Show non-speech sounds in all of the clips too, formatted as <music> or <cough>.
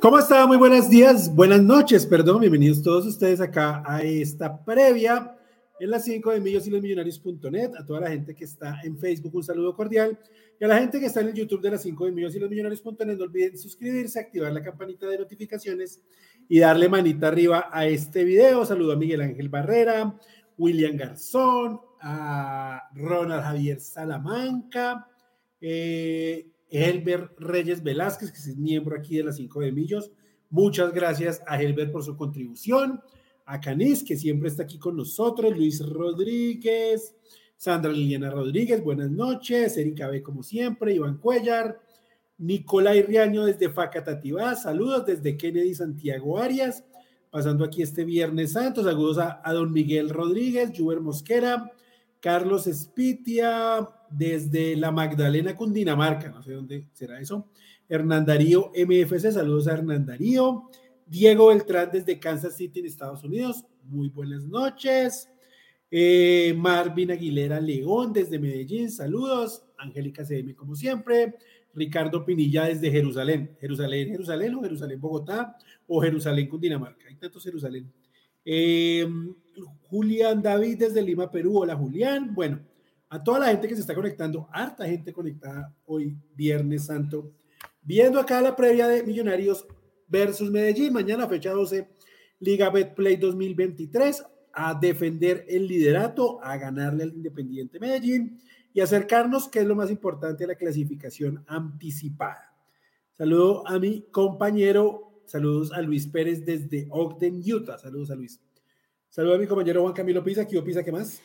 ¿Cómo está? Muy buenos días, buenas noches, perdón, bienvenidos todos ustedes acá a esta previa en las 5 de millos y los millonarios.net, a toda la gente que está en Facebook, un saludo cordial, y a la gente que está en el YouTube de las 5 de millos y los millonarios.net, no olviden suscribirse, activar la campanita de notificaciones y darle manita arriba a este video. Saludo a Miguel Ángel Barrera, William Garzón, a Ronald Javier Salamanca, eh, Helber Reyes Velázquez, que es miembro aquí de las 5 de Millos. Muchas gracias a Helber por su contribución. A Canis, que siempre está aquí con nosotros. Luis Rodríguez. Sandra Liliana Rodríguez, buenas noches. Erika B, como siempre. Iván Cuellar. Nicolai Riaño desde Facatativá. Saludos desde Kennedy Santiago Arias. Pasando aquí este Viernes Santo. Saludos a, don Miguel Rodríguez, Juber Mosquera, Carlos Espitia, desde la Magdalena, Cundinamarca, no sé dónde será eso. Hernán Darío MFC, saludos a Hernán Darío. Diego Beltrán desde Kansas City, en Estados Unidos, muy buenas noches. Eh, Marvin Aguilera León desde Medellín, saludos. Angélica CM, como siempre. Ricardo Pinilla desde Jerusalén. Jerusalén, Jerusalén o Jerusalén, Bogotá o Jerusalén, Cundinamarca. Hay tantos Jerusalén. Eh, Julián David desde Lima, Perú. Hola, Julián. Bueno, a toda la gente que se está conectando, harta gente conectada hoy, Viernes Santo, viendo acá la previa de Millonarios versus Medellín, mañana fecha 12, Liga Betplay 2023, a defender el liderato, a ganarle al Independiente Medellín y acercarnos, que es lo más importante, a la clasificación anticipada. Saludo a mi compañero, saludos a Luis Pérez desde Ogden, Utah. Saludos a Luis. Saludos a mi compañero Juan Camilo Pisa. ¿Qué Pisa? ¿Qué más?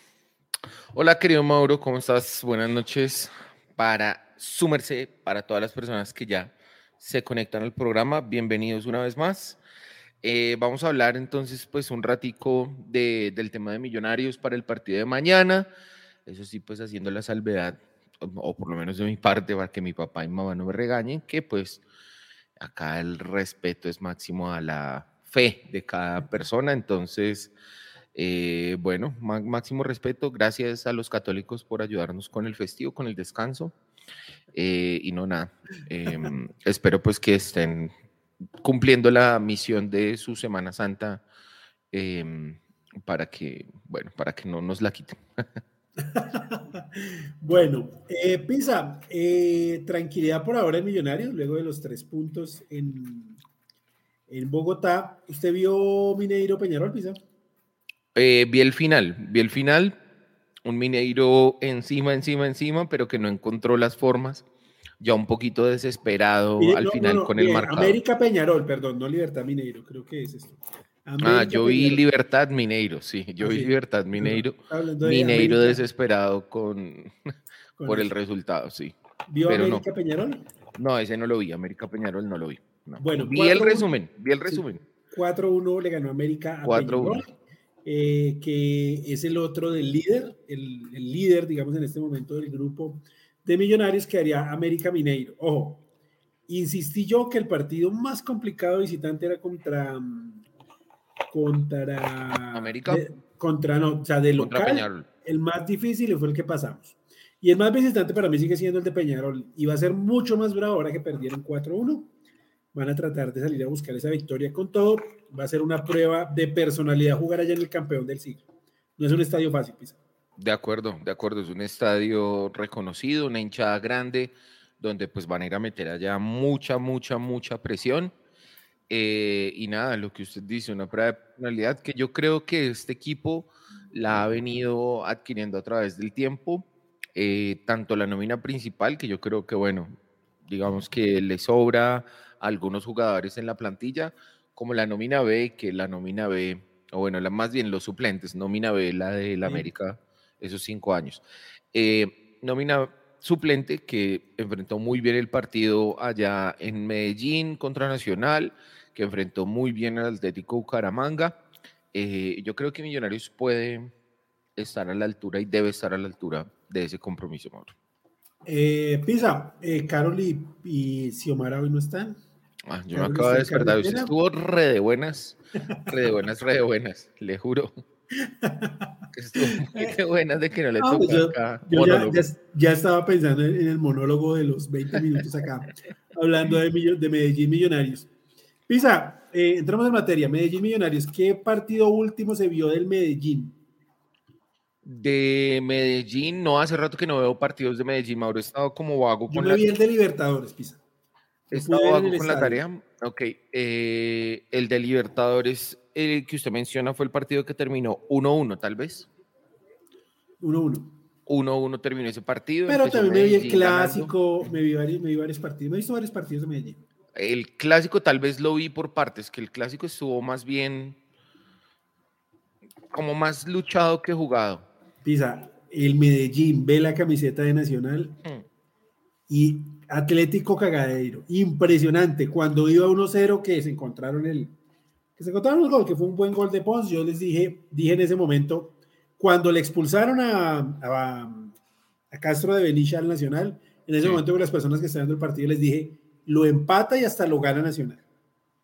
Hola, querido Mauro, ¿cómo estás? Buenas noches. Para sumerse, para todas las personas que ya se conectan al programa, bienvenidos una vez más. Eh, vamos a hablar entonces, pues, un ratico de, del tema de millonarios para el partido de mañana. Eso sí, pues, haciendo la salvedad, o por lo menos de mi parte, para que mi papá y mamá no me regañen, que pues acá el respeto es máximo a la fe de cada persona. Entonces, eh, bueno, máximo respeto. Gracias a los católicos por ayudarnos con el festivo, con el descanso. Eh, y no nada. Em, <laughs> espero pues que estén cumpliendo la misión de su Semana Santa em, para que, bueno, para que no nos la quiten. <laughs> bueno, eh, Pisa, tranquilidad por ahora en Millonarios, luego de los tres puntos en, en Bogotá. ¿Usted vio Mineiro Peñarol, Pisa? Eh, vi el final, vi el final, un Mineiro encima, encima, encima, pero que no encontró las formas, ya un poquito desesperado al final con el marcador. América Peñarol, perdón, no Libertad Mineiro, creo que es esto. ah, yo vi Libertad Mineiro, sí, yo vi Libertad Mineiro. Mineiro desesperado <laughs> con, por el resultado, sí. ¿Vio América Peñarol? No, ese no lo vi, América Peñarol no lo vi. Bueno, vi el resumen, vi el resumen. 4-1 le ganó América a 4-1. Eh, que es el otro del líder, el, líder, digamos, en este momento del grupo de millonarios que haría América Mineiro. Ojo, insistí yo que el partido más complicado visitante era contra contra América contra no, o sea, de local, el más difícil fue el que pasamos. Y el más visitante para mí sigue siendo el de Peñarol y va a ser mucho más bravo ahora que perdieron 4-1 van a tratar de salir a buscar esa victoria con todo. Va a ser una prueba de personalidad jugar allá en el campeón del siglo. No es un estadio fácil, Pisa. De acuerdo, de acuerdo. Es un estadio reconocido, una hinchada grande, donde pues van a ir a meter allá mucha, mucha, mucha presión. Eh, y nada, lo que usted dice, una prueba de personalidad que yo creo que este equipo la ha venido adquiriendo a través del tiempo. Eh, tanto la nómina principal, que yo creo que, bueno, digamos que le sobra algunos jugadores en la plantilla, como la nómina B, que la nómina B, o bueno, la, más bien los suplentes, nómina B, la de la América, esos cinco años. Eh, nómina suplente que enfrentó muy bien el partido allá en Medellín contra Nacional, que enfrentó muy bien al Atlético Bucaramanga. Eh, yo creo que Millonarios puede estar a la altura y debe estar a la altura de ese compromiso, Mauro. Eh, Pisa, eh, Carol y, y Xiomara hoy no están. Ah, yo me acabo de despertar. Usted estuvo re de buenas, re de buenas, re de buenas, le juro. Estuvo <laughs> muy de buenas de que no le ah, toca yo, yo ya, estaba pensando en, el monólogo de los 20 minutos acá, <laughs> hablando de, de Medellín Millonarios. Pisa, eh, entramos en materia. Medellín Millonarios, ¿qué partido último se vio del Medellín? De Medellín, no, hace rato que no veo partidos de Medellín, Mauro, he estado como vago con Yo me vi el de Libertadores, Pisa. Vago con la tarea. Ok, eh, el de Libertadores, el que usted menciona, fue el partido que terminó 1-1, tal vez. 1-1. 1-1 terminó ese partido. Pero también me vi el clásico, me vi, varios, me vi varios partidos, me he visto varios partidos de Medellín. El clásico tal vez lo vi por partes, que el clásico estuvo más bien como más luchado que jugado. Pisa, el Medellín ve la camiseta de Nacional mm. Y Atlético Cagadero, impresionante. Cuando iba 1-0 que se encontraron el que se encontraron el gol, que fue un buen gol de Pons, yo les dije, dije en ese momento, cuando le expulsaron a, a, Castro de Benicia al Nacional, en ese momento con las personas que estaban viendo el partido les dije, lo empata y hasta lo gana Nacional.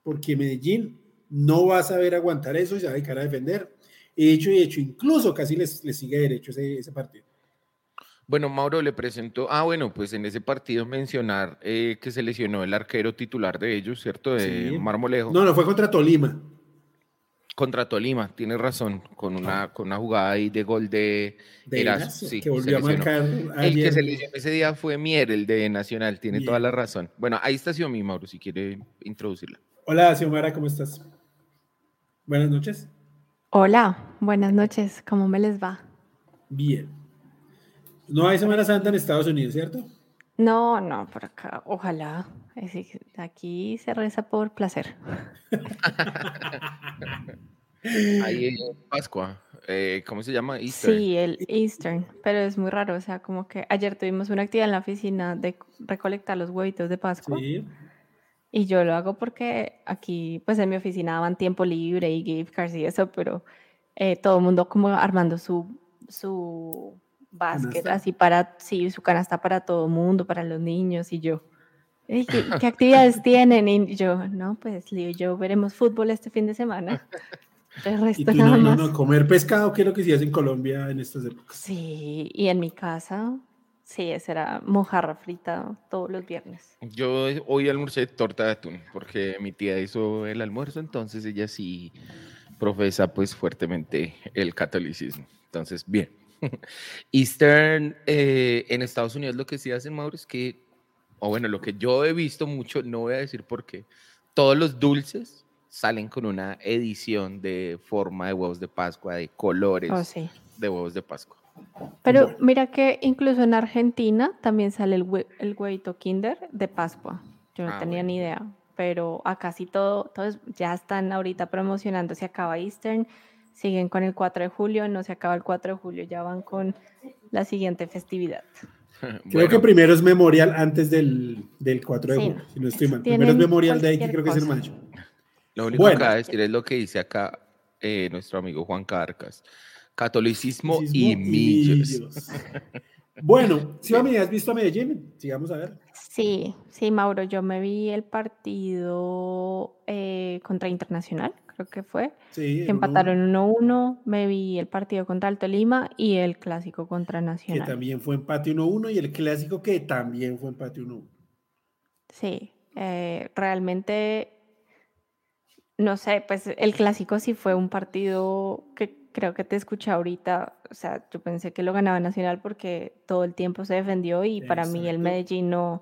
Porque Medellín no va a saber aguantar eso y se va a dedicar a defender. Hecho y hecho, incluso casi les, sigue derecho ese, ese, partido. Bueno, Mauro le presentó, ah, bueno, pues en ese partido mencionar eh, que se lesionó el arquero titular de ellos, ¿cierto? De Marmolejo. No, no, fue contra Tolima. Contra Tolima, tiene razón, con una, con una jugada ahí de gol de, de sí, que volvió a marcar. El que se lesionó ese día fue Mier, el de Nacional, tiene toda la razón. Bueno, ahí está Xiomí, Mauro, si quiere introducirla. Hola, Xiomara, ¿cómo estás? Buenas noches. Hola, buenas noches, ¿cómo me les va? Bien. No hay Semana Santa en Estados Unidos, ¿cierto? No, no, por acá, ojalá. Aquí se reza por placer. <laughs> Ahí en Pascua, eh, ¿cómo se llama? Easter. Sí, el Eastern, pero es muy raro, o sea, como que ayer tuvimos una actividad en la oficina de recolectar los huevitos de Pascua. Sí. Y yo lo hago porque aquí, pues en mi oficina daban tiempo libre y gift cards y eso, pero eh, todo el mundo como armando su, su basket así para, sí, su canasta para todo el mundo, para los niños y yo. ¿Qué, actividades <laughs> tienen? Y yo, no, pues Leo yo veremos fútbol este fin de semana. <laughs> El resto nada no, no, comer pescado, que es lo que hacías en Colombia en estas épocas. Sí, y en mi casa, sí, esa era mojarra frita todos los viernes. Yo hoy almorcé torta de atún, porque mi tía hizo el almuerzo, entonces ella sí profesa pues fuertemente el catolicismo. Entonces, bien. <laughs> Eastern eh, en Estados Unidos lo que sí hacen, Mauro, es que o bueno, lo que yo he visto mucho, no voy a decir por qué, todos los dulces salen con una edición de forma de huevos de Pascua, de colores oh, de huevos de Pascua. Pero mira que incluso en Argentina también sale el, el huevito Kinder de Pascua. Yo no ah, tenía ni idea, pero acá sí todo, todos ya están ahorita promocionando, se acaba Eastern, siguen con el 4 de julio, no se acaba el 4 de julio, ya van con la siguiente festividad. <laughs> Creo que primero es Memorial antes del, del 4 de julio, si no estoy mal. Primero es Memorial Day, que creo que es el mayo. Lo único que acaba de decir es lo que dice acá eh, nuestro amigo Juan Carcas. Catolicismo, y, millos. bueno, <laughs> si ¿sí, has visto a Medellín, sigamos a ver. Sí, sí, Mauro, yo me vi el partido eh, contra Internacional creo que fue. Sí, empataron 1-1. Me vi el partido contra Alto Lima y el clásico contra Nacional. Que también fue empate 1-1 y el clásico que también fue empate 1-1. Sí, eh, realmente, no sé, pues el clásico sí fue un partido que creo que te escuché ahorita. O sea, yo pensé que lo ganaba Nacional porque todo el tiempo se defendió y para mí el Medellín no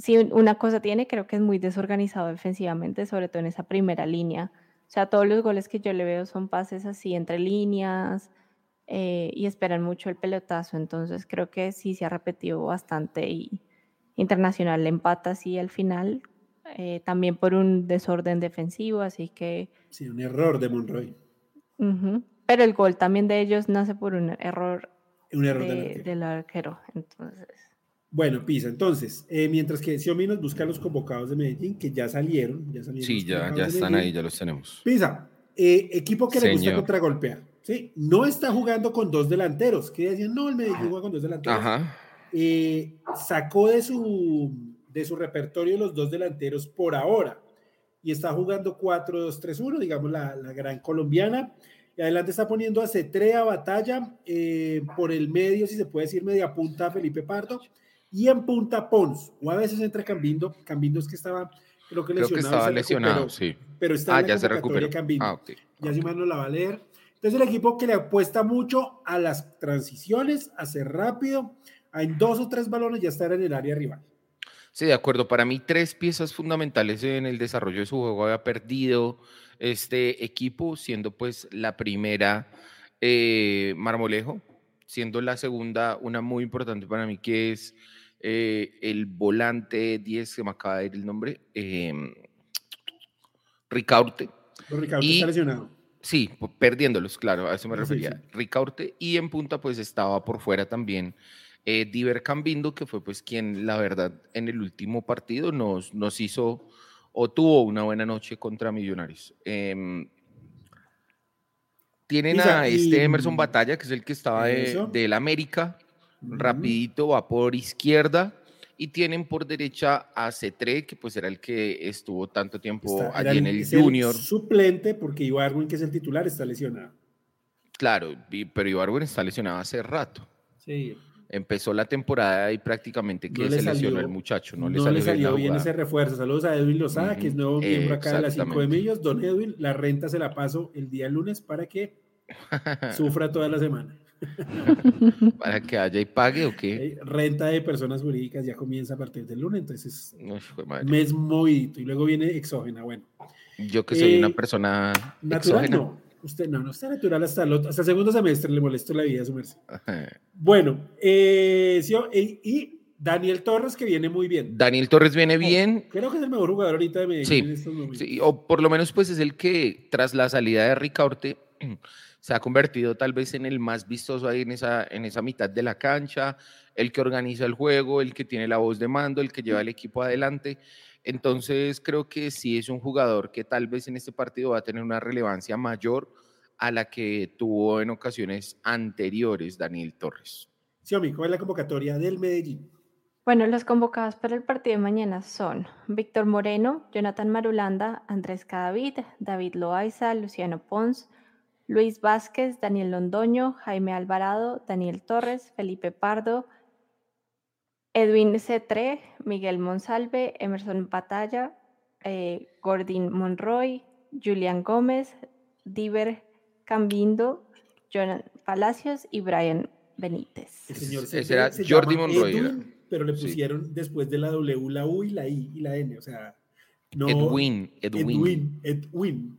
si una cosa tiene, creo que es muy desorganizado defensivamente, sobre todo en esa primera línea. O sea, todos los goles que yo le veo son pases así entre líneas eh, y esperan mucho el pelotazo. Entonces creo que sí se ha repetido bastante y Internacional empata así al final, eh, también por un desorden defensivo, así que... Sí, un error de Monroy. Pero el gol también de ellos nace por un error, un error del arquero. Entonces... Bueno, Pisa, entonces, eh, mientras que Xiaomi nos busca los convocados de Medellín, que ya salieron. Ya salieron sí, ya, ya están ahí, ya los tenemos. Pisa, eh, equipo que le gusta contragolpear. ¿sí? No está jugando con dos delanteros, que decían, no, el Medellín juega con dos delanteros. Ajá. Eh, sacó de su, de su repertorio los dos delanteros por ahora y está jugando 4-2-3-1, digamos la, la, gran colombiana. Y adelante está poniendo a Cetrea Batalla, por el medio, si se puede decir, media punta Felipe Pardo y en punta Pons, o a veces entra Cambindo, Cambindo es que estaba Creo que, Creo que lesionado, estaba lesionado, recuperó, sí. Pero está Ah, en la ya se recuperó. Cambino. Ah, ok. Ya si mal no la va a leer. Entonces el equipo que le apuesta mucho a las transiciones, a ser rápido, a en dos o tres balones ya estar en el área rival. Sí, de acuerdo. Para mí, tres piezas fundamentales en el desarrollo de su juego había perdido este equipo, siendo pues la primera eh, Marmolejo, siendo la segunda una muy importante para mí, que es eh, el volante 10, que me acaba de ir el nombre, eh, Ricaurte. Ricardo Y- está lesionado. Sí, perdiéndolos, claro, a eso me Sí, refería. sí. Ricaurte y en punta pues estaba por fuera también eh, Diver Cambindo, que fue pues quien la verdad en el último partido nos, nos hizo o tuvo una buena noche contra Millonarios. Em, tienen a y- este Emerson Batalla, que es el que estaba de- del América, Ujú. rapidito va por izquierda y tienen por derecha a Cetré, que pues era el que estuvo tanto tiempo Está- allí en el Junior. suplente porque Ibargüen, que es el titular, está lesionado. Claro, pero Ibargüen está lesionado hace rato. Sí. Empezó la temporada y prácticamente que No se lesionó el muchacho. No, No, le salió, le salió bien, ese refuerzo. Saludos a Edwin Lozada, que es nuevo miembro acá de las 5 de. Millos. Don Edwin, la renta se la paso el día lunes para que <laughs> sufra toda la semana. <laughs> Para que haya y pague o qué. Eh, Renta de personas jurídicas ya comienza a partir del lunes, entonces jue madre. mes movidito y luego viene exógena. Bueno, Yo que soy una Eh, persona natural exógena. no. Usted no, no está natural hasta el, otro- hasta el segundo semestre, le molesto la vida a su merced. Bueno, eh, sí, eh, y Daniel Torres que viene muy bien. Daniel Torres viene bien, Creo que es el mejor jugador ahorita de Medellín Sí, en estos momentos. Sí, o por lo menos pues es el que tras la salida de Ricaurte <clears throat> se ha convertido tal vez en el más vistoso ahí en esa, en esa mitad de la cancha, el que organiza el juego, el que tiene la voz de mando, el que lleva el equipo adelante. Entonces creo que sí es un jugador que tal vez en este partido va a tener una relevancia mayor a la que tuvo en ocasiones anteriores Daniel Torres. Sí, amigo, ¿cuál es la convocatoria del Medellín? Bueno, los convocados para el partido de mañana son Víctor Moreno, Jonathan Marulanda, Andrés Cadavid, David Loaiza, Luciano Pons, Luis Vázquez, Daniel Londoño, Jaime Alvarado, Daniel Torres, Felipe Pardo, Edwin Cetré, Miguel Monsalve, Emerson Batalla, eh, Gordín Monroy, Julián Gómez, Diver Cambindo, Jonan Palacios y Brian Benítez. El señor Ese era se Jordi llama Monroy, Edwin, era. pero le Sí. pusieron después de la W, la U y la I y la N. O sea, no. Edwin, Edwin. Edwin. Edwin.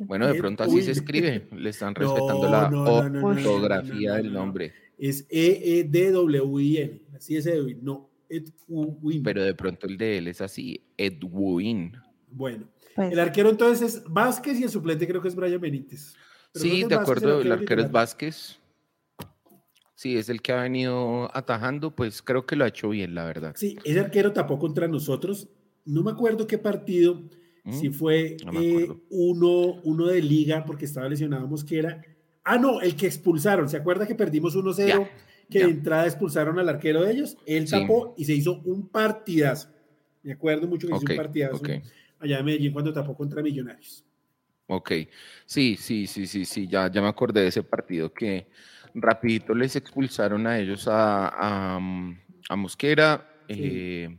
Bueno, de pronto así se escribe, le están <laughs> No, respetando la no, no, no, no, no, ortografía no, no, del no, no. nombre. Es E E-E-D-W-I-N. Así es Edwin. No, Edwin. Pero de pronto el de él es así, Edwin. Bueno, Pues, el arquero entonces es Vázquez y el suplente creo que es Brian Benítez. Pero Sí, de acuerdo, el arquero es. Vázquez. Sí, es el que ha venido atajando, pues creo que lo ha hecho bien, la verdad. Sí, ese arquero tapó contra nosotros. No me acuerdo qué partido, ¿Mm? si fue No eh, uno, uno de liga, porque estaba lesionado Mosquera. Ah, no, el que expulsaron. ¿Se acuerda que perdimos 1-0? Ya, que de entrada expulsaron al arquero de ellos. Él Sí. tapó y se hizo un partidazo. Me acuerdo mucho que Ok, hizo un partidazo allá en Medellín cuando tapó contra Millonarios. ok. Sí, sí, sí, sí, sí, ya, ya me acordé de ese partido que rapidito les expulsaron a ellos a, a, a Mosquera Sí. eh,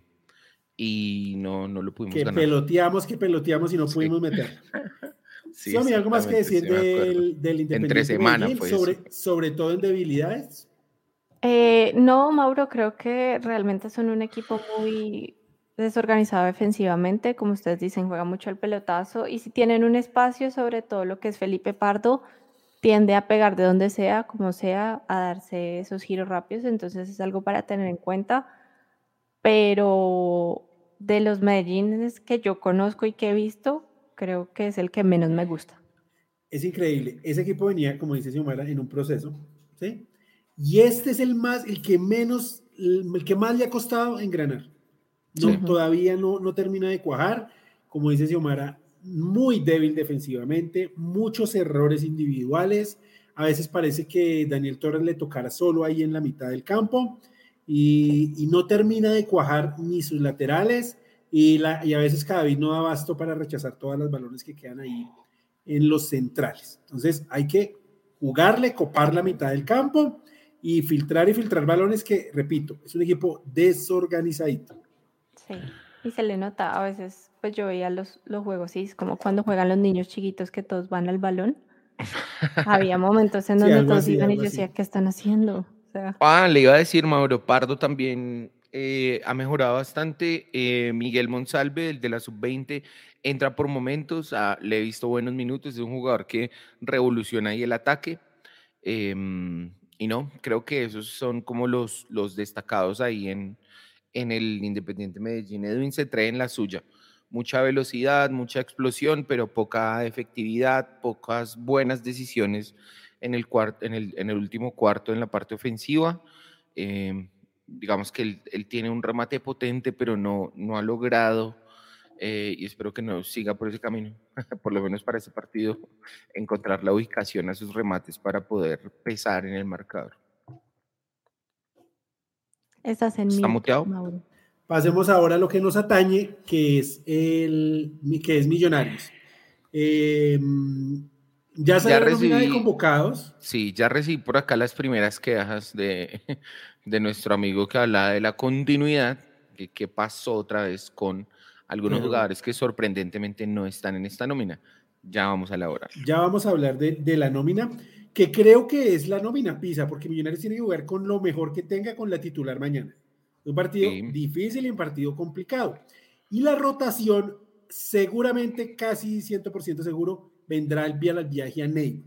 y no, no lo pudimos Que ganar. peloteamos, que peloteamos y no Sí. pudimos meter. <laughs> Sí, Sí, amigo, algo más que decir del, del Independiente semana Medellín, fue sobre, eso. sobre todo en debilidades. eh, no, Mauro, creo que realmente son un equipo muy desorganizado defensivamente. Como ustedes dicen, juega mucho el pelotazo. Y si tienen un espacio, sobre todo lo que es Felipe Pardo, tiende a pegar de donde sea, como sea, a darse esos giros rápidos. Entonces es algo para tener en cuenta. Pero de los Medellines que yo conozco y que he visto, creo que es el que menos me gusta. Es increíble. Ese equipo venía, como dice Xiomara, en un proceso, ¿sí? Y este es el más, el que menos, el que más le ha costado engranar. No, Sí. Todavía no, no termina de cuajar. Como dice Xiomara, muy débil defensivamente, muchos errores individuales. A veces parece que Daniel Torres le tocara solo ahí en la mitad del campo y, y no termina de cuajar ni sus laterales y, la, y a veces cada vez no da abasto para rechazar todas las balones que quedan ahí en los centrales. Entonces hay que jugarle, copar la mitad del campo y filtrar y filtrar balones que, repito, es un equipo desorganizadito. Sí, y se le nota a veces pues yo veía los, los juegos y es como cuando juegan los niños chiquitos que todos van al balón. <laughs> Había momentos en donde todos iban y yo decía, ¿qué están haciendo? Ah, le iba a decir, Mauro Pardo también eh, ha mejorado bastante. Eh, Miguel Monsalve, el de la sub-20, entra por momentos, ah, le he visto buenos minutos, es un jugador que revoluciona ahí el ataque. Em, y no, creo que esos son como los, los destacados ahí en, en el Independiente Medellín. Edwin se trae en la suya. Mucha velocidad, mucha explosión, pero poca efectividad, pocas buenas decisiones en el, en el, en el último cuarto en la parte ofensiva. Em, digamos que él, él, tiene un remate potente, pero no, no ha logrado eh, y espero que no siga por ese camino, <laughs> por lo menos para ese partido, encontrar la ubicación a sus remates para poder pesar en el marcador. Estás en ¿Está muteado? Pasemos ahora a lo que nos atañe, que es el que es Millonarios. Em, ya se recibí convocados. Sí, ya recibí por acá las primeras quejas de, <laughs> de nuestro amigo que hablaba de la continuidad, que qué pasó otra vez con algunos jugadores que sorprendentemente no están en esta nómina. Ya vamos a la hora. Ya vamos a hablar de, de la nómina, que creo que es la nómina PISA, porque Millonarios tiene que jugar con lo mejor que tenga con la titular mañana. Un partido difícil y un partido complicado. Y la rotación, seguramente, casi 100% seguro, vendrá el, al viaje a Neiva.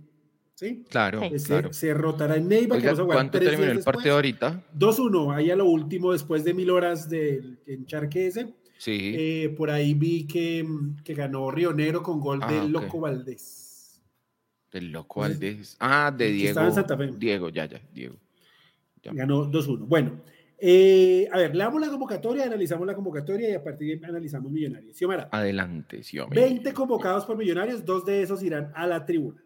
¿Sí? Claro, se, se, rotará en Neiva. ¿Cuánto terminó el partido ahorita? 2-1, ahí a lo último, después de mil horas de, en Charquese. Sí. Eh, por ahí vi que, que ganó Río Negro con gol del ah, Loco Valdés. Del Loco Valdés. Ah, de Diego. Diego, ya, ya, Diego. Ganó 2-1. Bueno, eh, a ver, leamos la convocatoria, analizamos la convocatoria y a partir de ahí analizamos Millonarios. Xiomara. Adelante, Xiomara. 20 convocados por Millonarios, dos de esos irán a la tribuna.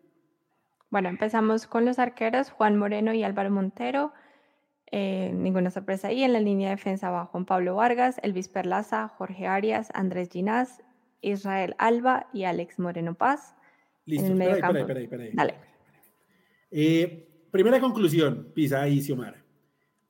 Bueno, empezamos con los arqueros, Juan Moreno y Álvaro Montero. Eh, ninguna sorpresa ahí. En la línea de defensa va Juan Pablo Vargas, Elvis Perlaza, Jorge Arias, Andrés Ginás, Israel Alba y Alex Moreno Paz. Listo, en espera, espera, Dale. Eh, primera conclusión, Pisa y Xiomara.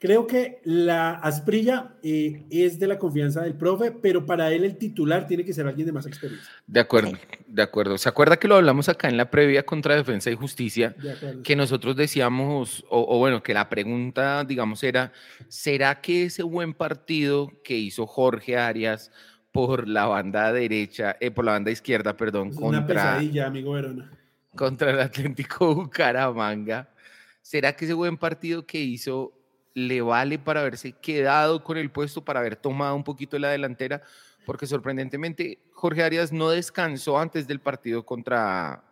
Creo que la Asprilla eh, es de la confianza del profe, pero para él el titular tiene que ser alguien de más experiencia. De acuerdo, de acuerdo. ¿Se acuerda que lo hablamos acá en la previa contra Defensa y Justicia? Que nosotros decíamos, o, bueno, que la pregunta, digamos, era, ¿será que ese buen partido que hizo Jorge Arias por la banda derecha, eh, por la banda izquierda, perdón, contra... Una pesadilla, amigo Verona. Contra el Atlético Bucaramanga. ¿Será que ese buen partido que hizo le vale para haberse quedado con el puesto, para haber tomado un poquito la delantera, porque sorprendentemente Jorge Arias no descansó antes del partido contra,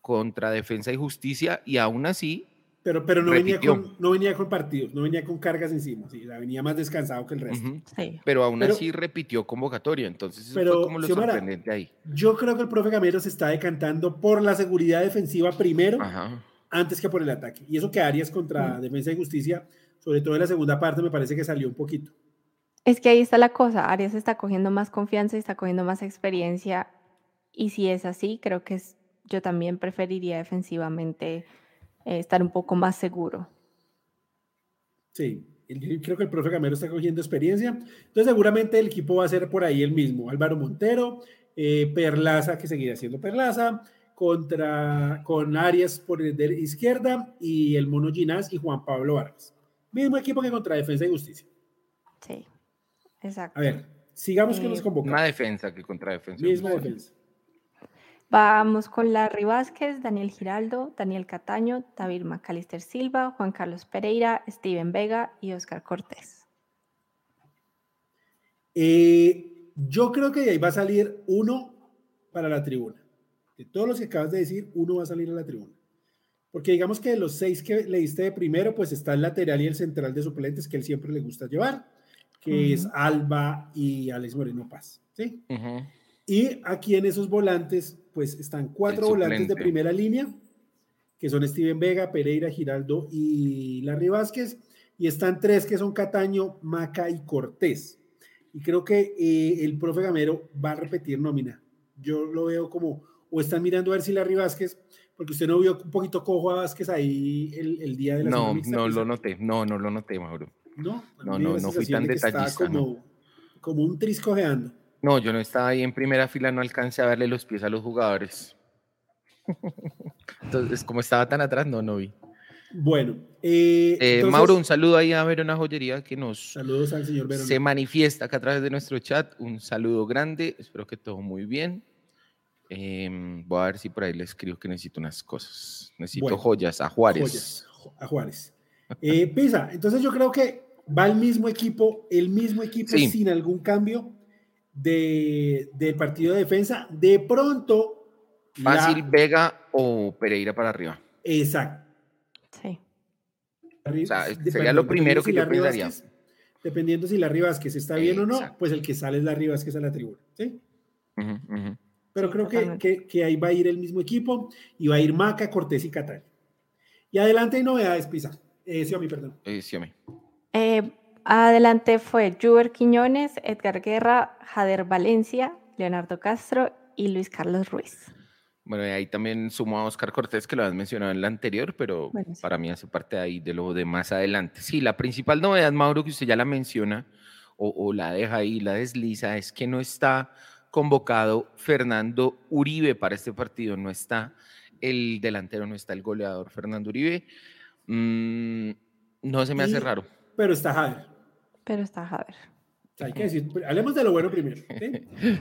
contra Defensa y Justicia y aún así... Pero, pero no, venía con, no venía con partidos, no venía con cargas encima, sí, venía más descansado que el resto. Pero aún así repitió convocatoria, entonces eso fue como lo sorprendente ahí. Yo creo que el profe Gamero se está decantando por la seguridad defensiva primero, antes que por el ataque. Y eso que Arias contra Defensa y Justicia sobre todo en la segunda parte me parece que salió un poquito. Es que ahí está la cosa, Arias está cogiendo más confianza y está cogiendo más experiencia y si es así, creo que yo también preferiría defensivamente eh, estar un poco más seguro. Sí, creo que el profe Gamero está cogiendo experiencia, entonces seguramente el equipo va a ser por ahí el mismo, Álvaro Montero, eh, Perlaza, que seguirá siendo Perlaza, contra, con Arias por izquierda y el Mono Ginás y Juan Pablo Vargas. Mismo equipo que contra Defensa y Justicia. Sí, exacto. A ver, sigamos con los convocados. Una defensa que contra Defensa. Misma defensa. Vamos con Larry Vázquez, Daniel Giraldo, Daniel Cataño, David Macalister Silva, Juan Carlos Pereira, Steven Vega y Oscar Cortés. Eh, yo creo que de ahí va a salir uno para la tribuna. De todos los que acabas de decir, uno va a salir a la tribuna. Porque digamos que de los seis que leíste de primero, pues está el lateral y el central de suplentes que él siempre le gusta llevar, que es Alba y Alex Moreno Paz. ¿sí? Y aquí en esos volantes, pues están cuatro volantes de primera línea, que son Steven Vega, Pereira, Giraldo y Larry Vázquez. Y están tres que son Cataño, Maca y Cortés. Y creo que eh, el profe Gamero va a repetir nómina. Yo lo veo como, o están mirando a ver si Larry Vázquez porque usted no vio un poquito cojo a Vázquez ahí el, el día de la No, no lo noté, no, no lo noté, Mauro. No, no, no, no fui tan detallista. Como, como un triscojeando. No, yo no estaba ahí en primera fila, no alcancé a verle los pies a los jugadores. <laughs> Entonces, como estaba tan atrás, no, no vi. Bueno, eh, eh, Mauro, un saludo ahí a Verona Joyería que nos saludos al señor se manifiesta acá a través de nuestro chat. Un saludo grande, espero que todo muy bien. Em, voy a ver si por ahí le escribo que necesito unas cosas. Necesito joyas a Juárez. a Juárez. Eh, Pisa, entonces yo creo que va el mismo equipo, el mismo equipo sin algún cambio de, del partido de defensa. De pronto. Fácil, Vega o Pereira para arriba. Exacto. Sí. sería lo primero que yo pensaría. Dependiendo si la Vázquez está bien o no, pues el que sale es la Vázquez a la tribuna. ¿sí? Pero creo que, que, ahí va a ir el mismo equipo y va a ir Maca, Cortés y Catán. Y adelante hay novedades, Pisa. Eh, Xiaomi, perdón. Eh, Xiaomi. Eh, adelante fue Juber Quiñones, Edgar Guerra, Jader Valencia, Leonardo Castro y Luis Carlos Ruiz. Bueno, y ahí también sumó a Oscar Cortés, que lo has mencionado en la anterior, pero para mí hace parte ahí de lo de más adelante. Sí, la principal novedad, Mauro, que usted ya la menciona o, o la deja ahí, la desliza, es que no está convocado Fernando Uribe para este partido, no está el delantero, no está el goleador Fernando Uribe. Mm, no se me hace raro. Pero está Jader. Pero está Jader. Hay que decir, hablemos de lo bueno primero.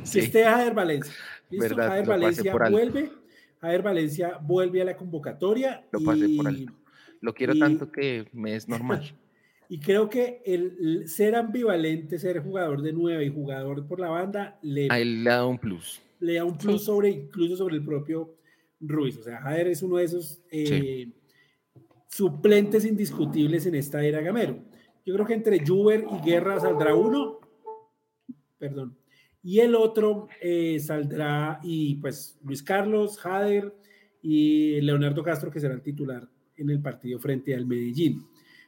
Si <laughs> esté Jader Valencia. ¿Listo? Jader Valencia vuelve. Jader Valencia vuelve a la convocatoria. Lo pasé por alto. Lo quiero tanto que me es normal. <laughs> Y creo que el, ser ambivalente, ser jugador de nueve y jugador por la banda, le, a él le da un plus. Le da un plus sobre, incluso sobre el propio Ruiz. O sea, Jader es uno de esos eh, suplentes indiscutibles en esta era Gamero. Yo creo que entre Juber y Guerra saldrá uno, perdón, y el otro eh, saldrá, y pues Luis Carlos, Jader y Leonardo Castro, que será el titular en el partido frente al Medellín.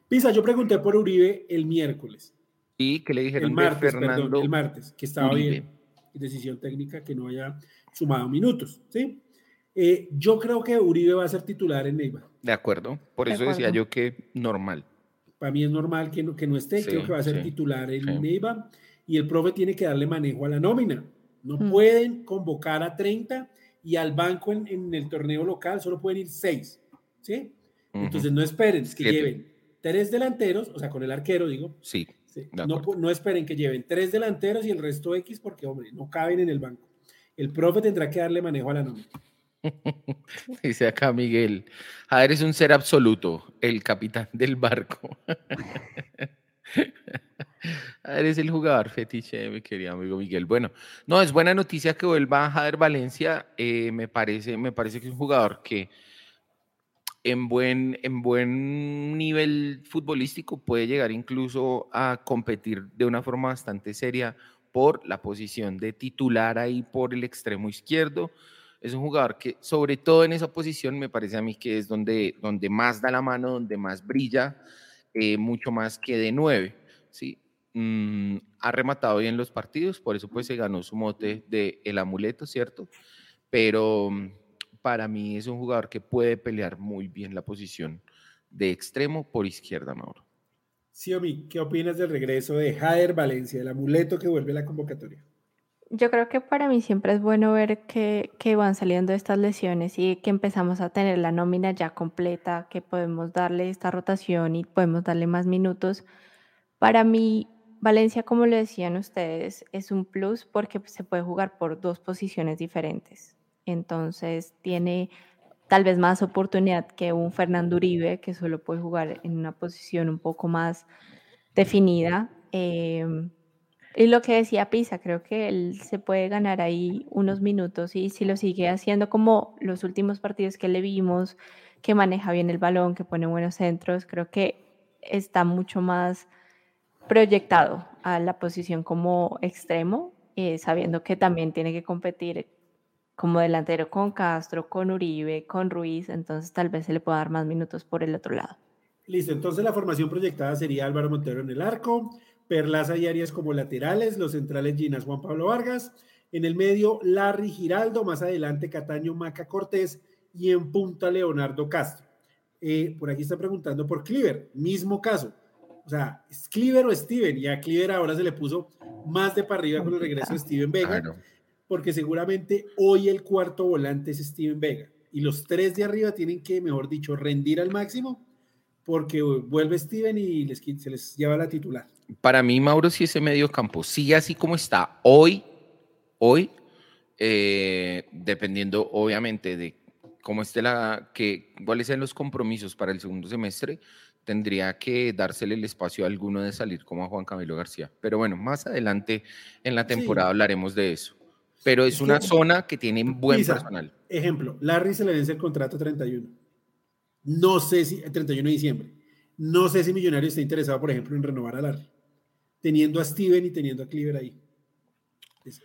Pisa, yo pregunté por Uribe el miércoles. ¿Y que le dijeron el martes, Fernando el martes, que estaba bien. Decisión técnica que no haya sumado minutos, ¿sí? Eh, yo creo que Uribe va a ser titular en Neiva. De acuerdo, por eso decía yo que normal. Para mí es normal que no, que no esté, creo que va a ser titular en Neiva y el profe tiene que darle manejo a la nómina. No mm. pueden convocar a 30 y al banco en, el torneo local solo pueden ir 6, ¿sí? Entonces no esperen que lleven tres delanteros, o sea, con el arquero digo. Sí. No, no esperen que lleven tres delanteros y el resto X porque, hombre, no caben en el banco. El profe tendrá que darle manejo a la nómina. <laughs> Dice acá Miguel, a ver, es un ser absoluto, el capitán del barco. <laughs> a ver, es el jugador fetiche, mi querido amigo Miguel. Bueno, no, es buena noticia que vuelva Jader Valencia. Eh, me, parece, me parece que es un jugador que en buen, en buen nivel futbolístico puede llegar incluso a competir de una forma bastante seria por la posición de titular ahí por el extremo izquierdo es un jugador que, sobre todo en esa posición, me parece a mí que es donde, donde más da la mano, donde más brilla, eh, mucho más que de nueve. ¿sí? Mm, ha rematado bien los partidos, por eso pues se ganó su mote de el amuleto, ¿cierto? Pero para mí es un jugador que puede pelear muy bien la posición de extremo por izquierda, Mauro. Sí, Omi, ¿qué opinas del regreso de Jader Valencia, el amuleto que vuelve a la convocatoria? Yo creo que para mí siempre es bueno ver que, van saliendo estas lesiones y que empezamos a tener la nómina ya completa, que podemos darle esta rotación y podemos darle más minutos. Para mí, Valencia, como lo decían ustedes, es un plus porque se puede jugar por dos posiciones diferentes. Entonces tiene tal vez más oportunidad que un Fernando Uribe, que solo puede jugar en una posición un poco más definida. Em, y lo que decía Pisa, creo que él se puede ganar ahí unos minutos y si lo sigue haciendo como los últimos partidos que le vimos, que maneja bien el balón, que pone buenos centros, creo que está mucho más proyectado a la posición como extremo, eh, sabiendo que también tiene que competir como delantero con Castro, con Uribe, con Ruiz, entonces tal vez se le pueda dar más minutos por el otro lado. Listo, entonces la formación proyectada sería Álvaro Montero en el arco, Perlaza y Arias como laterales, los centrales Ginas Juan Pablo Vargas, en el medio Larry Giraldo, más adelante Cataño Maca Cortés y en punta Leonardo Castro. Eh, por aquí está preguntando por Cleaver, mismo caso. O sea, ¿es Cleaver o Steven? Y a Cleaver ahora se le puso más de para arriba con el regreso de Steven Vega, porque seguramente hoy el cuarto volante es Steven Vega. Y los tres de arriba tienen que, mejor dicho, rendir al máximo, porque vuelve Steven y les, se les lleva la titular. Para mí, Mauro, si ese medio campo sigue así como está hoy, hoy, eh, dependiendo obviamente de cómo esté la, que, cuáles sean los compromisos para el segundo semestre, tendría que dársele el espacio a alguno de salir como a Juan Camilo García. Pero bueno, más adelante en la temporada hablaremos de eso. Pero es, una zona que tiene buen personal. Ejemplo, Larry se le vence el contrato 31. No sé si, el 31 de diciembre. No sé si Millonario está interesado, por ejemplo, en renovar a Larry. Teniendo a Steven y teniendo a Cleaver ahí.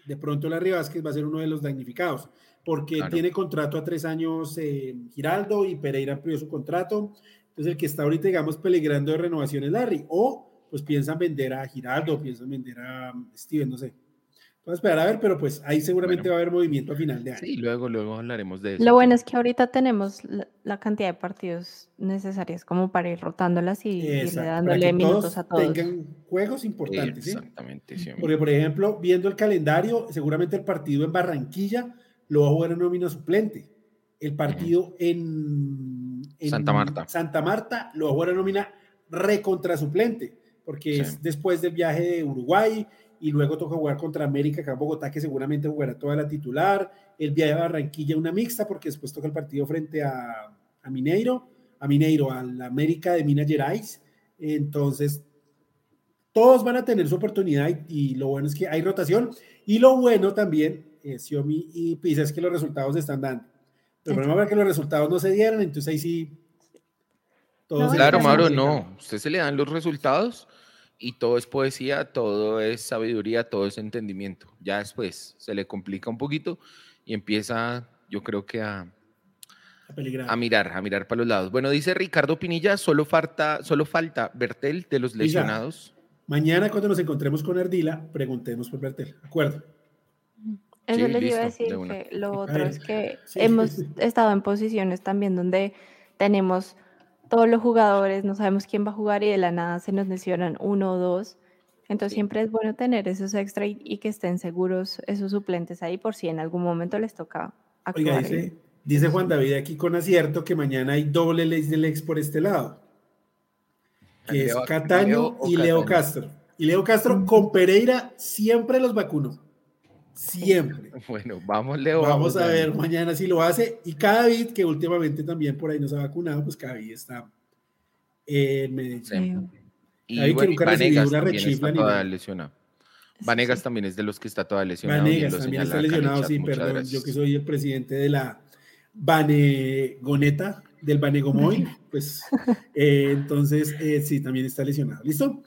De pronto Larry Vázquez va a ser uno de los damnificados porque tiene contrato a tres años eh, Giraldo y Pereira amplió su contrato. Entonces, el que está ahorita, digamos, peligrando de renovación es Larry. O, pues, piensan vender a Giraldo, piensan vender a Steven, no sé. Vamos a esperar a ver, pero pues ahí seguramente va a haber movimiento a final de año. Sí, luego, luego hablaremos de eso. Lo bueno es que ahorita tenemos la, cantidad de partidos necesarias como para ir rotándolas y dándole minutos a todos. Tengan juegos importantes. Exactamente. Sí. Porque, por ejemplo, viendo el calendario, seguramente el partido en Barranquilla lo va a jugar en nómina suplente. El partido en, Santa Marta. Santa Marta lo va a jugar en nómina recontra suplente, porque es después del viaje de Uruguay y luego toca jugar contra América acá en Bogotá, que seguramente jugará toda la titular. El viaje a Barranquilla, una mixta, porque después toca el partido frente a, a Mineiro, a Mineiro, a la América de Minas Gerais. Entonces, todos van a tener su oportunidad y, y lo bueno es que hay rotación. Y lo bueno también eh, Xiaomi y Pisa es que los resultados se están dando. Pero el problema es que los resultados no se dieron, entonces ahí sí. claro, Mauro, no. Usted se le dan los resultados y todo es poesía, todo es sabiduría, todo es entendimiento. Ya después se le complica un poquito y empieza, yo creo que a, a, mirar, a mirar para los lados. Bueno, dice Ricardo Pinilla, solo falta, solo falta Bertel de los lesionados. mañana cuando nos encontremos con Ardila, preguntemos por Bertel, acuerdo? Eso les iba a decir que lo otro es que hemos <laughs> estado en posiciones también donde tenemos todos los jugadores, no sabemos quién va a jugar y de la nada se nos lesionan uno o dos. Entonces siempre es bueno tener esos extra y, que estén seguros esos suplentes ahí por si en algún momento les toca actuar. Oiga, dice, Juan David aquí con acierto que mañana hay doble ley del ex por este lado, que es Cataño y Leo Castro. Y Leo Castro con Pereira siempre los vacunó. Siempre. <laughs> Bueno, vamos, Leo. Vamos, a ver mañana si lo hace. Y David, que últimamente también por ahí no se ha vacunado, pues David está en Medellín. Y, bueno, que Vanegas también está toda lesionado. Vanegas también es de los que está toda lesionado. Vanegas también está lesionado, sí, perdón. Yo que soy el presidente de la Vanegoneta, del Vanegomoy, <laughs> pues eh, entonces eh, sí, también está lesionado. ¿Listo?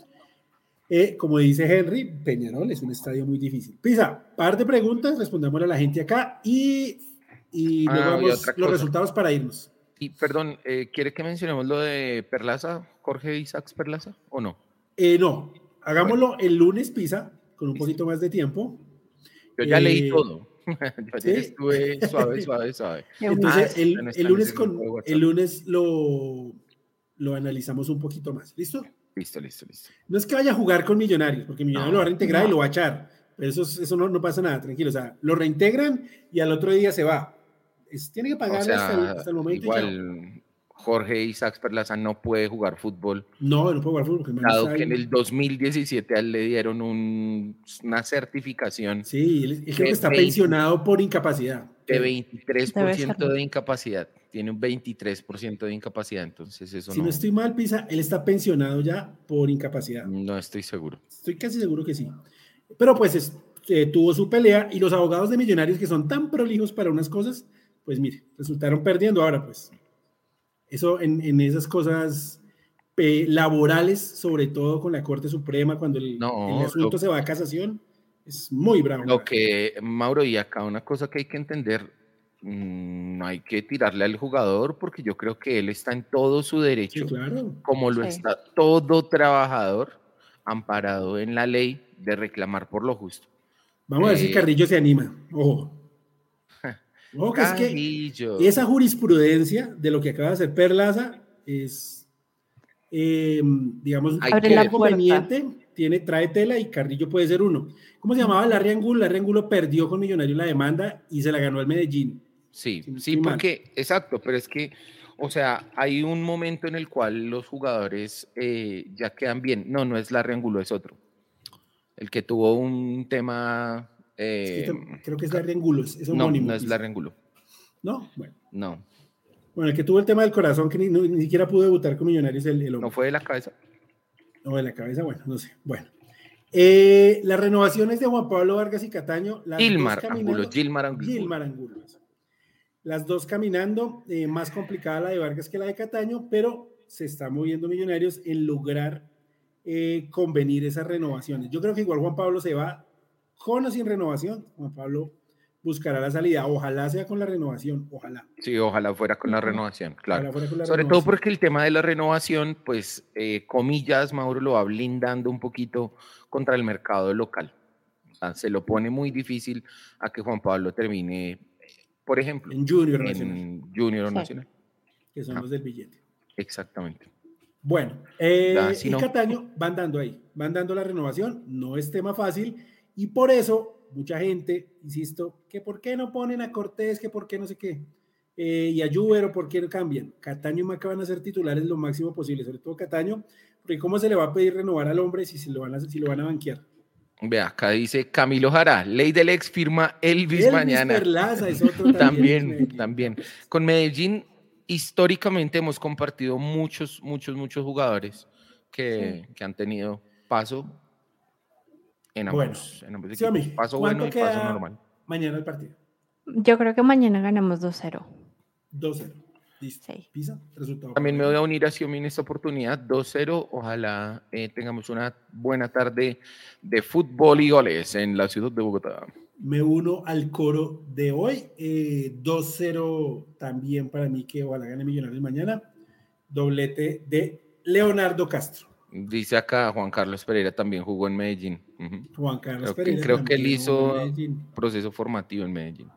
Eh, como dice Henry, Peñarol es un estadio muy difícil. Pisa, par de preguntas, respondamos a la gente acá y, y ah, luego los resultados para irnos. Y perdón, eh, ¿quiere que mencionemos lo de Perlaza, Jorge Isaacs Perlaza o no? Eh, no, hagámoslo el lunes, Pisa, con un poquito más de tiempo. Yo ya leí todo. <laughs> Yo estuve suave, suave, suave. <laughs> Entonces, ah, el, el, lunes, con, el lunes lo, lo analizamos un poquito más. ¿Listo? Listo, listo, listo. No es que vaya a jugar con Millonarios, porque Millonarios lo va a reintegrar y lo va a echar. Pero eso, eso no, no, pasa nada, tranquilo. O sea, lo reintegran y al otro día se va. tiene que pagar hasta, el, momento. Igual, Jorge Isaac Perlaza no puede jugar fútbol. No, no puede jugar fútbol. Dado que en el 2017 a él le dieron una certificación. Sí, él, creo que está pensionado por incapacidad. De 23% de incapacidad tiene un 23% de incapacidad, entonces eso si no... estoy mal, Pisa, él está pensionado ya por incapacidad. No estoy seguro. Estoy casi seguro que sí. Pero pues eh, tuvo su pelea y los abogados de millonarios que son tan prolijos para unas cosas, pues mire, resultaron perdiendo. Ahora pues, eso en, esas cosas laborales, sobre todo con la Corte Suprema, cuando el, asunto se va a casación, es muy bravo. Lo que, Mauro, y acá una cosa que hay que entender, Mm, no hay que tirarle al jugador porque yo creo que él está en todo su derecho, como lo está todo trabajador amparado en la ley de reclamar por lo justo. Vamos a ver si eh, Carrillo se anima. Ojo. Que es que esa jurisprudencia de lo que acaba de hacer Perlaza es, eh, digamos, la conveniente, tiene, trae tela y Carrillo puede ser uno. ¿Cómo se llamaba Larry Angulo? Larry Angulo perdió con Millonarios la demanda y se la ganó al Medellín. Sí, sí, porque, exacto, pero es que, o sea, hay un momento en el cual los jugadores eh, ya quedan bien. No, no es Larry Angulo, es otro. El que tuvo un tema... Eh, creo que es Larry Angulo, es, no, no es Larry Angulo. ¿No? Bueno. No. Bueno, el que tuvo el tema del corazón, que ni, siquiera pudo debutar con Millonarios, el, el ¿No fue de la cabeza? No, de la cabeza, bueno, no sé. Bueno. Eh, las renovaciones de Juan Pablo Vargas y Cataño. Gilmar Angulo, Gilmar Angulo. Gilmar Angulo. Las dos caminando, eh, más complicada la de Vargas que la de Cataño, pero se está moviendo Millonarios en lograr eh, convenir esas renovaciones. Yo creo que igual Juan Pablo se va con o sin renovación. Juan Pablo buscará la salida. Ojalá sea con la renovación, ojalá. Sí, ojalá fuera con la renovación, claro. Sobre todo porque el tema de la renovación, pues, eh, comillas, Mauro lo va blindando un poquito contra el mercado local. se lo pone muy difícil a que Juan Pablo termine, por ejemplo, en Junior Nacional. Junior Nacional. Que son los del billete. Exactamente. Bueno, eh, y Cataño van dando ahí, van dando la renovación, no es tema fácil, y por eso mucha gente, insisto, que por qué no ponen a Cortés, que por qué no sé qué, eh, y a o por qué no cambian. Cataño y Maca van a ser titulares lo máximo posible, sobre todo Cataño, porque ¿cómo se le va a pedir renovar al hombre si, se lo, van a, si lo van a banquear? Vea, acá dice Camilo Jara, ley del ex firma Elvis, Elvis mañana. Perlaza es otro también, también. Con Medellín, históricamente hemos compartido muchos, muchos, muchos jugadores que, que han tenido paso en ambos, bueno, en ambos equipos. paso bueno y paso normal. Mañana el partido. Yo creo que mañana ganamos 2-0. 2-0. Listo. Sí. Pisa, resultado. También me voy a unir a Xiaomi en esta oportunidad. 2-0. Ojalá eh, tengamos una buena tarde de fútbol y goles en la ciudad de Bogotá. Me uno al coro de hoy. Eh, 2-0 también para mí que ojalá gane Millonarios mañana. Doblete de Leonardo Castro. Dice acá Juan Carlos Pereira también jugó en Medellín. Juan Carlos creo Pereira. Que, creo que él hizo proceso formativo en Medellín.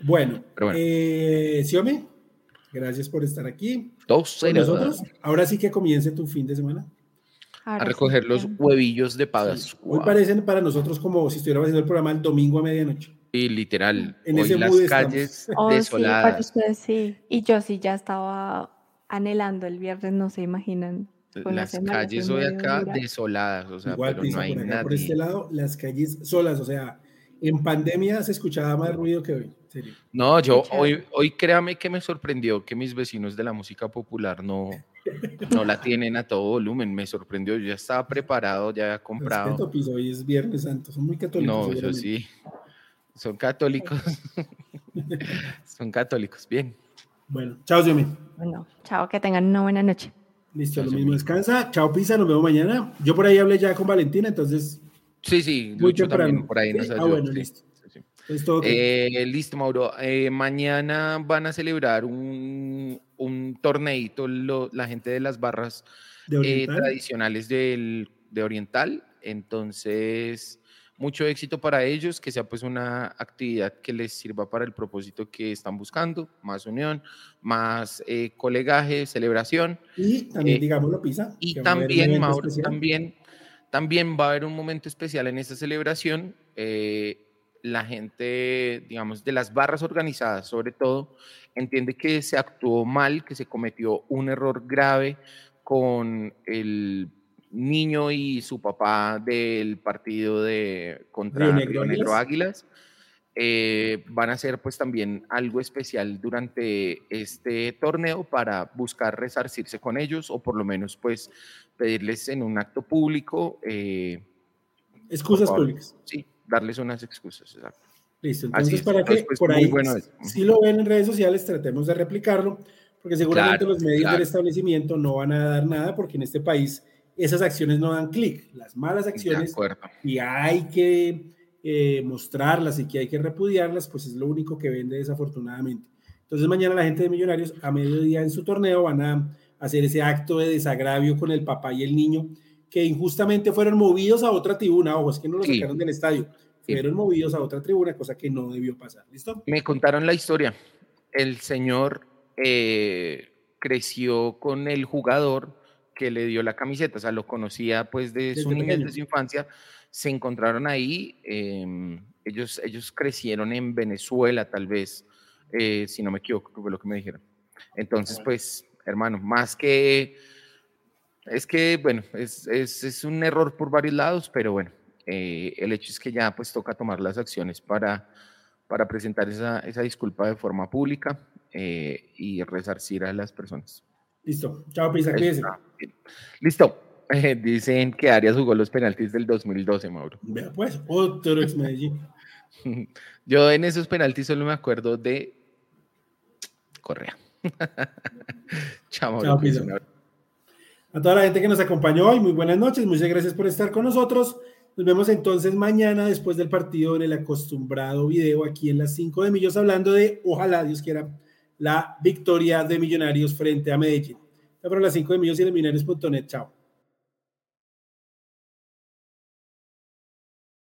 Bueno, bueno. Eh, gracias por estar aquí. Dos nosotros. Ahora sí que comience tu fin de semana. a recoger los huevillos de pagas. Hoy parecen para nosotros como si estuviéramos haciendo el programa el domingo a medianoche. Y literal, en hoy las calles <laughs> oh, desoladas. sí. Y yo sí ya estaba anhelando el viernes, no se imaginan las calles hoy acá desoladas, o sea, Igual, pero no hay por, por este lado, las calles solas, o sea, en pandemia se escuchaba más ruido que hoy. No, yo hoy, hoy créame que me sorprendió que mis vecinos de la música popular no, no la <laughs> tienen a todo volumen. Me sorprendió, yo ya estaba preparado, ya había comprado. Respeto, hoy es Viernes Santo, son muy católicos. No, yo sí. Son católicos. <laughs> son católicos, bien. Bueno, chao, Xiaomi. Bueno, chao, que tengan una buena noche. Listo, lo mismo descansa. Chao, Pisa, nos vemos mañana. Yo por ahí hablé ya con Valentina, entonces. Sí, sí, mucho también por ahí nos Ah, bueno, listo. Eh, listo, Mauro. Eh, mañana van a celebrar un, un torneito la gente de las barras eh, tradicionales del, de Oriental. Entonces, mucho éxito para ellos, que sea pues una actividad que les sirva para el propósito que están buscando, más unión, más eh, colegaje, celebración. Y también, eh, digámoslo, Pisa. Y también, Mauro, también, también va a haber un momento especial en esta celebración. Eh, la gente, digamos, de las barras organizadas, sobre todo, entiende que se actuó mal, que se cometió un error grave con el niño y su papá del partido de contra Río Negro, Águilas. Eh, van a hacer pues también algo especial durante este torneo para buscar resarcirse con ellos o por lo menos pues pedirles en un acto público eh, excusas públicas. sí darles unas excusas exacto. Listo entonces para que pues, por ahí si lo ven en redes sociales tratemos de replicarlo porque seguramente los medios del establecimiento no van a dar nada porque en este país esas acciones no dan clic. Las malas acciones, y hay que eh, mostrarlas y que hay que repudiarlas, pues es lo único que vende desafortunadamente. Entonces mañana la gente de Millonarios a mediodía en su torneo van a hacer ese acto de desagravio con el papá y el niño que injustamente fueron movidos a otra tribuna. Ojo, es que no lo sacaron del estadio. Fueron movidos a otra tribuna, cosa que no debió pasar. ¿Listo? Me contaron la historia. El señor eh, creció con el jugador que le dio la camiseta, o sea, lo conocía pues de su niñez, de su infancia, se encontraron ahí, em, ellos, ellos crecieron en Venezuela tal vez, eh, si no me equivoco, fue lo que me dijeron. Entonces, pues, hermano, más que, es que, bueno, es, es, es un error por varios lados, pero bueno, eh, el hecho es que ya pues toca tomar las acciones para, para presentar esa, esa disculpa de forma pública eh, y resarcir a las personas. Listo. Chao, Pisa. Listo. dicen que Arias jugó los penaltis del 2012, Mauro. Vea, pues, otro ex Medellín. <laughs> Yo en esos penaltis solo me acuerdo de Correa. <laughs> Chao, Chao A toda la gente que nos acompañó hoy, muy buenas noches. Muchas gracias por estar con nosotros. Nos vemos entonces mañana después del partido en el acostumbrado video aquí en las 5 de Millos hablando de, ojalá Dios quiera, la victoria de Millonarios frente a Medellín. Para las 5 de Millos y de Millonarios.net. Chao.